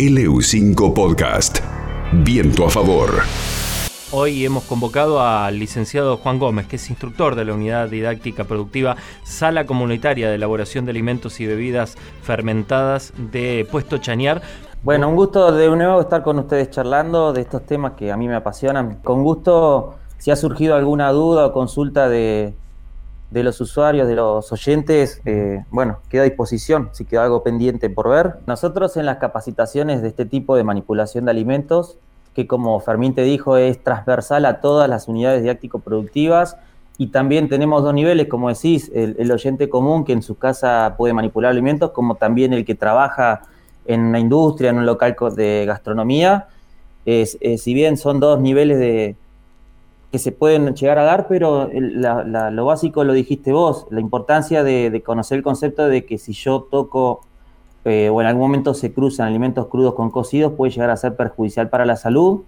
LU5 Podcast. Viento a favor. Hoy hemos convocado al licenciado Juan Gómez, que es instructor de la Unidad Didáctica Productiva Sala Comunitaria de Elaboración de Alimentos y Bebidas Fermentadas de Puesto Chañar. Bueno, un gusto de nuevo estar con ustedes charlando de estos temas que a mí me apasionan. Con gusto, si ha surgido alguna duda o consulta de, de los usuarios, de los oyentes, eh, bueno, queda a disposición si queda algo pendiente por ver. Nosotros en las capacitaciones de este tipo de manipulación de alimentos, que como Fermín te dijo es transversal a todas las unidades didáctico-productivas, y también tenemos dos niveles, como decís, el, oyente común que en su casa puede manipular alimentos, como también el que trabaja en una industria, en un local de gastronomía. Es, si bien son dos niveles de, que se pueden llegar a dar, pero lo básico lo dijiste vos, la importancia de, conocer el concepto de que si yo toco eh, o en algún momento se cruzan alimentos crudos con cocidos, puede llegar a ser perjudicial para la salud,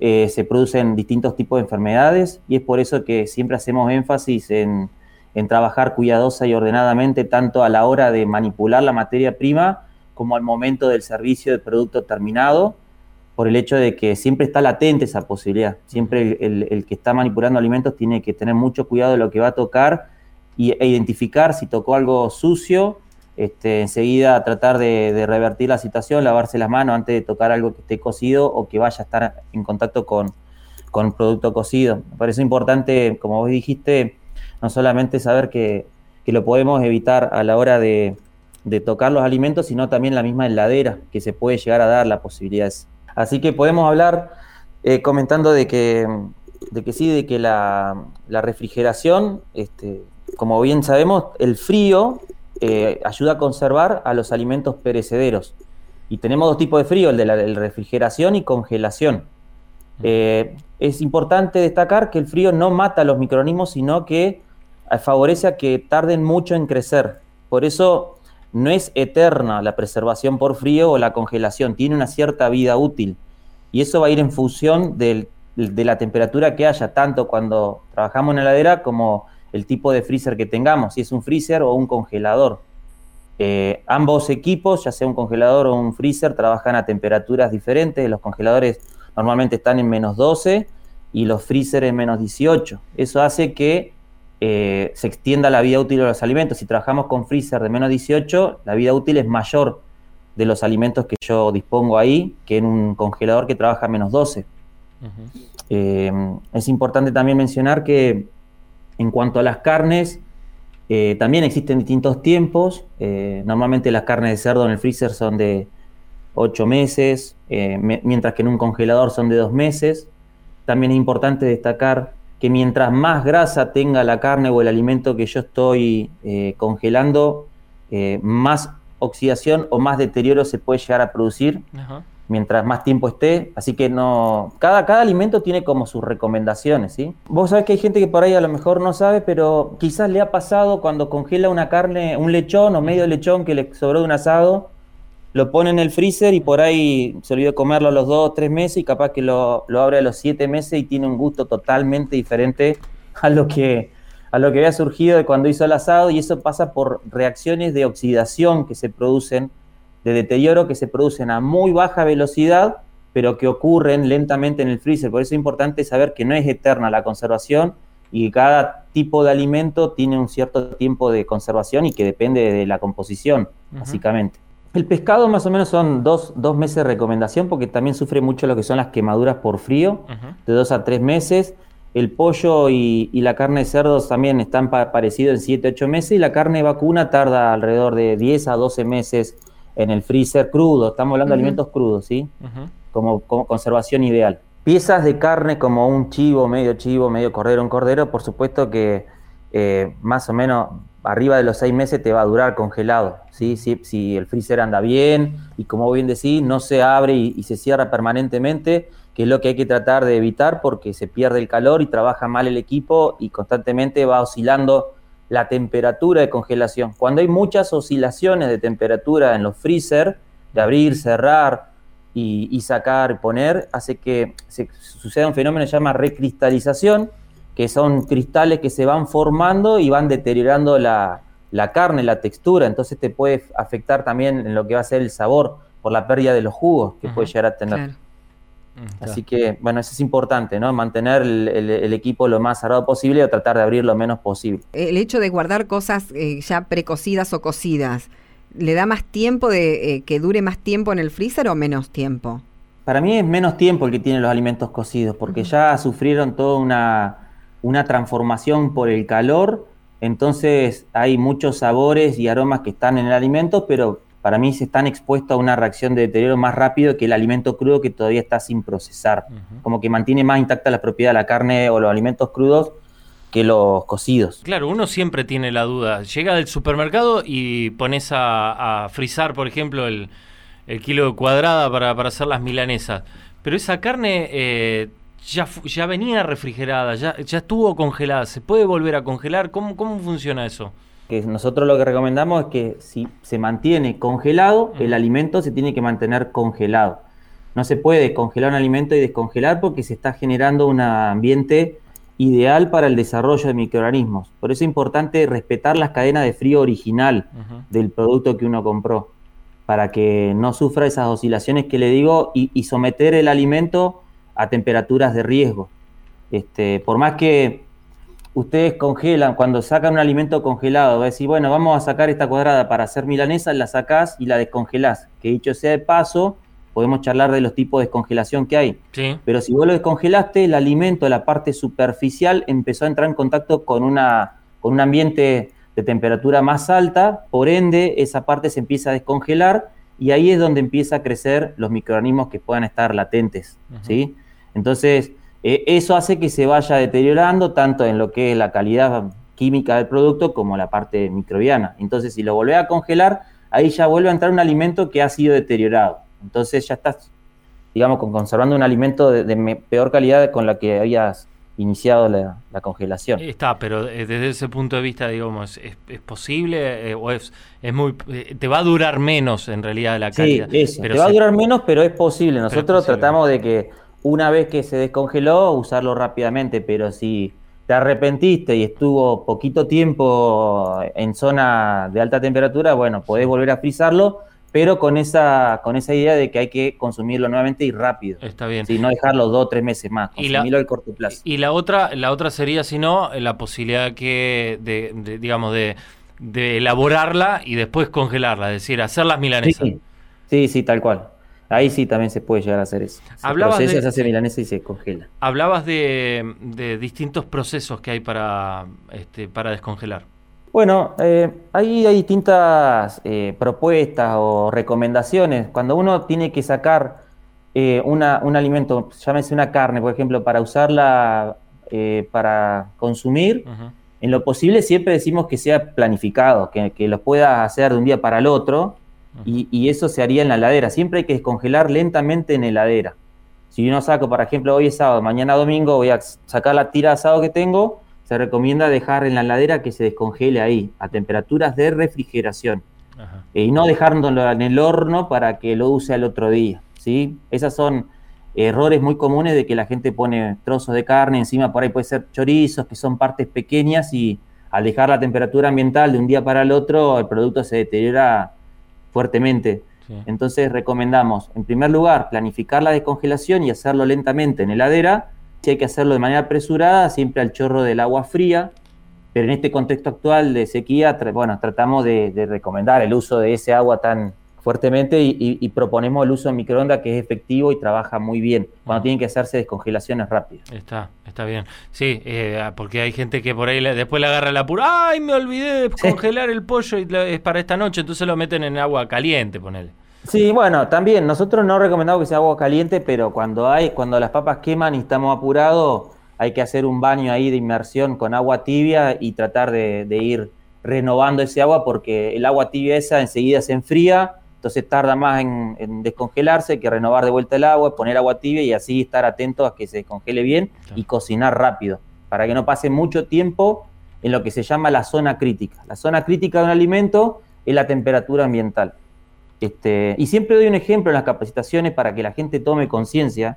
eh, se producen distintos tipos de enfermedades y es por eso que siempre hacemos énfasis en, en trabajar cuidadosa y ordenadamente tanto a la hora de manipular la materia prima como al momento del servicio del producto terminado por el hecho de que siempre está latente esa posibilidad. Siempre el, que está manipulando alimentos tiene que tener mucho cuidado de lo que va a tocar y, e identificar si tocó algo sucio, este, enseguida tratar de, revertir la situación, lavarse las manos antes de tocar algo que esté cocido o que vaya a estar en contacto con, con producto cocido. Me parece importante, como vos dijiste, no solamente saber que, lo podemos evitar a la hora de, de tocar los alimentos, sino también la misma heladera, que se puede llegar a dar la posibilidad. Así que podemos hablar eh, comentando de que, de que sí, de que la, refrigeración, este, como bien sabemos, el frío eh, ayuda a conservar a los alimentos perecederos. Y tenemos dos tipos de frío, el de la refrigeración y congelación. Eh, es importante destacar que el frío no mata a los microorganismos, sino que favorece a que tarden mucho en crecer. Por eso no es eterna la preservación por frío o la congelación, tiene una cierta vida útil. Y eso va a ir en función de la temperatura que haya, tanto cuando trabajamos en heladera como el tipo de freezer que tengamos, si es un freezer o un congelador. Eh, ambos equipos, ya sea un congelador o un freezer, trabajan a temperaturas diferentes. Los congeladores normalmente están en menos 12 y los freezer en menos 18. Eso hace que eh, se extienda la vida útil de los alimentos. Si trabajamos con freezer de menos 18, la vida útil es mayor de los alimentos que yo dispongo ahí que en un congelador que trabaja a menos 12. Eh, es importante también mencionar que en cuanto a las carnes, eh, también existen distintos tiempos. normalmente las carnes de cerdo en el freezer son de 8 meses, mientras que en un congelador son de 2 meses. También es importante destacar que mientras más grasa tenga la carne o el alimento que yo estoy eh, congelando, eh, más oxidación o más deterioro se puede llegar a producir mientras más tiempo esté. Así que no. Cada, cada alimento tiene como sus recomendaciones, ¿sí? Vos sabés que hay gente que por ahí a lo mejor no sabe, pero quizás le ha pasado cuando congela una carne, un lechón o medio lechón que le sobró de un asado lo pone en el freezer y por ahí se olvidó comerlo a los dos o tres meses y capaz que lo, abre a los siete meses y tiene un gusto totalmente diferente a lo que a lo que había surgido de cuando hizo el asado y eso pasa por reacciones de oxidación que se producen, de deterioro que se producen a muy baja velocidad, pero que ocurren lentamente en el freezer. Por eso es importante saber que no es eterna la conservación y cada tipo de alimento tiene un cierto tiempo de conservación y que depende de la composición, básicamente. El pescado más o menos son dos, meses de recomendación porque también sufre mucho lo que son las quemaduras por frío, de dos a tres meses. El pollo y, la carne de cerdos también están parecidos en 7, 8 meses y la carne vacuna tarda alrededor de 10 a 12 meses en el freezer crudo. Estamos hablando de alimentos crudos, ¿sí? como, conservación ideal. Piezas de carne como un chivo, medio chivo, medio cordero, un cordero, por supuesto que eh, más o menos arriba de los seis meses te va a durar congelado, ¿sí? Si, si el freezer anda bien y como bien decís, no se abre y, se cierra permanentemente, que es lo que hay que tratar de evitar porque se pierde el calor y trabaja mal el equipo y constantemente va oscilando la temperatura de congelación. Cuando hay muchas oscilaciones de temperatura en los freezer, de abrir, cerrar y, y sacar poner, hace que se, suceda un fenómeno que se llama recristalización, que son cristales que se van formando y van deteriorando la, carne, la textura, entonces te puede afectar también en lo que va a ser el sabor, por la pérdida de los jugos que puede llegar a tener. Así que, bueno, eso es importante, ¿no? Mantener el, equipo lo más cerrado posible o tratar de abrir lo menos posible. El hecho de guardar cosas eh, ya precocidas o cocidas, ¿le da más tiempo de eh, que dure más tiempo en el freezer o menos tiempo? Para mí es menos tiempo el que tienen los alimentos cocidos, porque ya sufrieron toda una, una transformación por el calor, entonces hay muchos sabores y aromas que están en el alimento, pero para mí se están expuestos a una reacción de deterioro más rápido que el alimento crudo que todavía está sin procesar. Como que mantiene más intacta la propiedad de la carne o los alimentos crudos que los cocidos. Claro, uno siempre tiene la duda. Llega del supermercado y pones a, frizar, por ejemplo, el, kilo de cuadrada para, hacer las milanesas. Pero esa carne eh, ya, ya venía refrigerada, ya, ya estuvo congelada. ¿Se puede volver a congelar? ¿Cómo, cómo funciona eso? que nosotros lo que recomendamos es que si se mantiene congelado, el alimento se tiene que mantener congelado. No se puede congelar un alimento y descongelar porque se está generando un ambiente ideal para el desarrollo de microorganismos. Por eso es importante respetar las cadenas de frío original del producto que uno compró, para que no sufra esas oscilaciones que le digo y, someter el alimento a temperaturas de riesgo. Este, por más que ustedes congelan, cuando sacan un alimento congelado, va a decir, bueno, vamos a sacar esta cuadrada para hacer milanesa, la sacás y la descongelás. Que dicho sea de paso, podemos charlar de los tipos de descongelación que hay. Pero si vos lo descongelaste, el alimento, la parte superficial, empezó a entrar en contacto con, una, con un ambiente de temperatura más alta, por ende, esa parte se empieza a descongelar y ahí es donde empieza a crecer los microorganismos que puedan estar latentes. ¿sí? Entonces, eh, eso hace que se vaya deteriorando tanto en lo que es la calidad química del producto como la parte microbiana. Entonces, si lo volvés a congelar, ahí ya vuelve a entrar un alimento que ha sido deteriorado. Entonces ya estás, digamos, conservando un alimento de, peor calidad con la que habías iniciado la, congelación. Está, pero eh, desde ese punto de vista, digamos, ¿es, posible eh, o es, es muy... te va a durar menos en realidad la calidad? Sí, eso, te va a durar menos, pero es posible. Nosotros tratamos de que una vez que se descongeló, usarlo rápidamente, pero si te arrepentiste y estuvo poquito tiempo en zona de alta temperatura, bueno, podés volver a frizarlo, pero con esa, con esa idea de que hay que consumirlo nuevamente y rápido. Está bien. Si no dejarlo dos o tres meses más, consumirlo al corto plazo. Y la otra, la otra sería, si no, la posibilidad que de, digamos, de, elaborarla y después congelarla, es decir, hacer las milanesas. sí, sí tal cual. Ahí sí también se puede llegar a hacer eso. Se Hablabas procesa, se hace milanesa y se congela. Hablabas de, distintos procesos que hay para, este, para descongelar. Bueno, eh, ahí hay distintas eh, propuestas o recomendaciones. Cuando uno tiene que sacar eh, un alimento, llámese una carne, por ejemplo, para usarla para consumir, en lo posible siempre decimos que sea planificado, que, que lo pueda hacer de un día para el otro y, eso se haría en la heladera. Siempre hay que descongelar lentamente en heladera. Si yo no saco, por ejemplo, hoy es sábado, mañana domingo voy a sacar la tira de asado que tengo, se recomienda dejar en la heladera que se descongele ahí, a temperaturas de refrigeración. y no dejarlo en el horno para que lo use al otro día. ¿sí? Esas son errores muy comunes de que la gente pone trozos de carne, encima por ahí puede ser chorizos, que son partes pequeñas y al dejar la temperatura ambiental de un día para el otro, el producto se deteriora fuertemente. Entonces recomendamos, en primer lugar, planificar la descongelación y hacerlo lentamente en heladera. Si hay que hacerlo de manera apresurada, siempre al chorro del agua fría. Pero en este contexto actual de sequía, bueno, tratamos de recomendar el uso de ese agua tan, fuertemente y, proponemos el uso de microondas que es efectivo y trabaja muy bien cuando tienen que hacerse descongelaciones rápidas. Está, está bien. Sí, eh, porque hay gente que por ahí después le agarra la apura, ay, me olvidé de congelar el pollo y es para esta noche, entonces lo meten en agua caliente, ponele. Sí, bueno, también nosotros no recomendamos que sea agua caliente, pero cuando hay, cuando las papas queman y estamos apurados, hay que hacer un baño ahí de inmersión con agua tibia y tratar de, de ir renovando ese agua porque el agua tibia esa enseguida se enfría entonces tarda más en, descongelarse que renovar de vuelta el agua, poner agua tibia y así estar atento a que se descongele bien y cocinar rápido, para que no pase mucho tiempo en lo que se llama la zona crítica. La zona crítica de un alimento es la temperatura ambiental. Este, y siempre doy un ejemplo en las capacitaciones para que la gente tome conciencia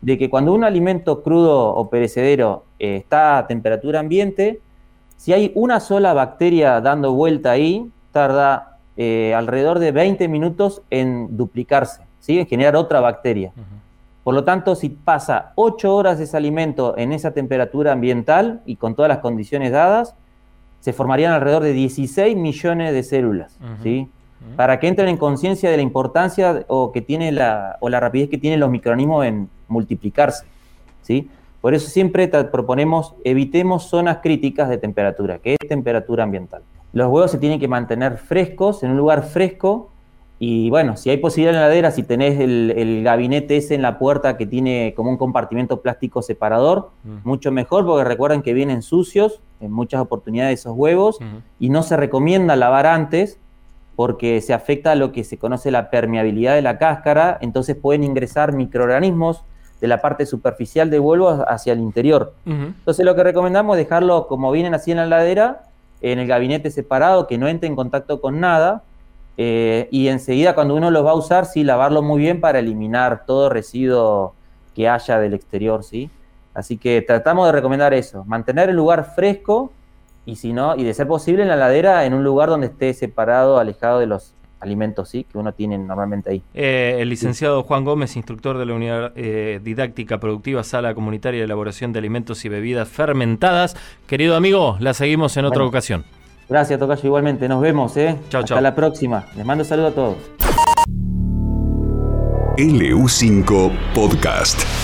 de que cuando un alimento crudo o perecedero eh, está a temperatura ambiente, si hay una sola bacteria dando vuelta ahí, tarda eh, alrededor de 20 minutos en duplicarse, ¿sí? en generar otra bacteria. Por lo tanto, si pasa 8 horas ese alimento en esa temperatura ambiental y con todas las condiciones dadas, se formarían alrededor de 16 millones de células. ¿sí? Para que entren en conciencia de la importancia o, que tiene la, o la rapidez que tienen los microorganismos en multiplicarse. ¿sí? Por eso siempre proponemos evitemos zonas críticas de temperatura, que es temperatura ambiental. Los huevos se tienen que mantener frescos, en un lugar fresco, y bueno, si hay posibilidad en la heladera, si tenés el, gabinete ese en la puerta que tiene como un compartimento plástico separador, mucho mejor, porque recuerden que vienen sucios en muchas oportunidades esos huevos, y no se recomienda lavar antes, porque se afecta a lo que se conoce la permeabilidad de la cáscara, entonces pueden ingresar microorganismos de la parte superficial de huevo hacia el interior. Entonces lo que recomendamos es dejarlo como vienen así en la heladera, en el gabinete separado, que no entre en contacto con nada, eh, y enseguida cuando uno los va a usar, sí, lavarlo muy bien para eliminar todo residuo que haya del exterior, ¿sí? Así que tratamos de recomendar eso, mantener el lugar fresco y si no, y de ser posible en la ladera en un lugar donde esté separado, alejado de los alimentos sí que uno tiene normalmente ahí. Eh, el licenciado Juan Gómez, instructor de la Unidad eh, Didáctica Productiva Sala Comunitaria de Elaboración de Alimentos y Bebidas Fermentadas. Querido amigo, la seguimos en otra ocasión. Gracias, Tocayo, igualmente. Nos vemos, ¿eh? Chao, Hasta la próxima. Les mando un saludo a todos. LU5 Podcast.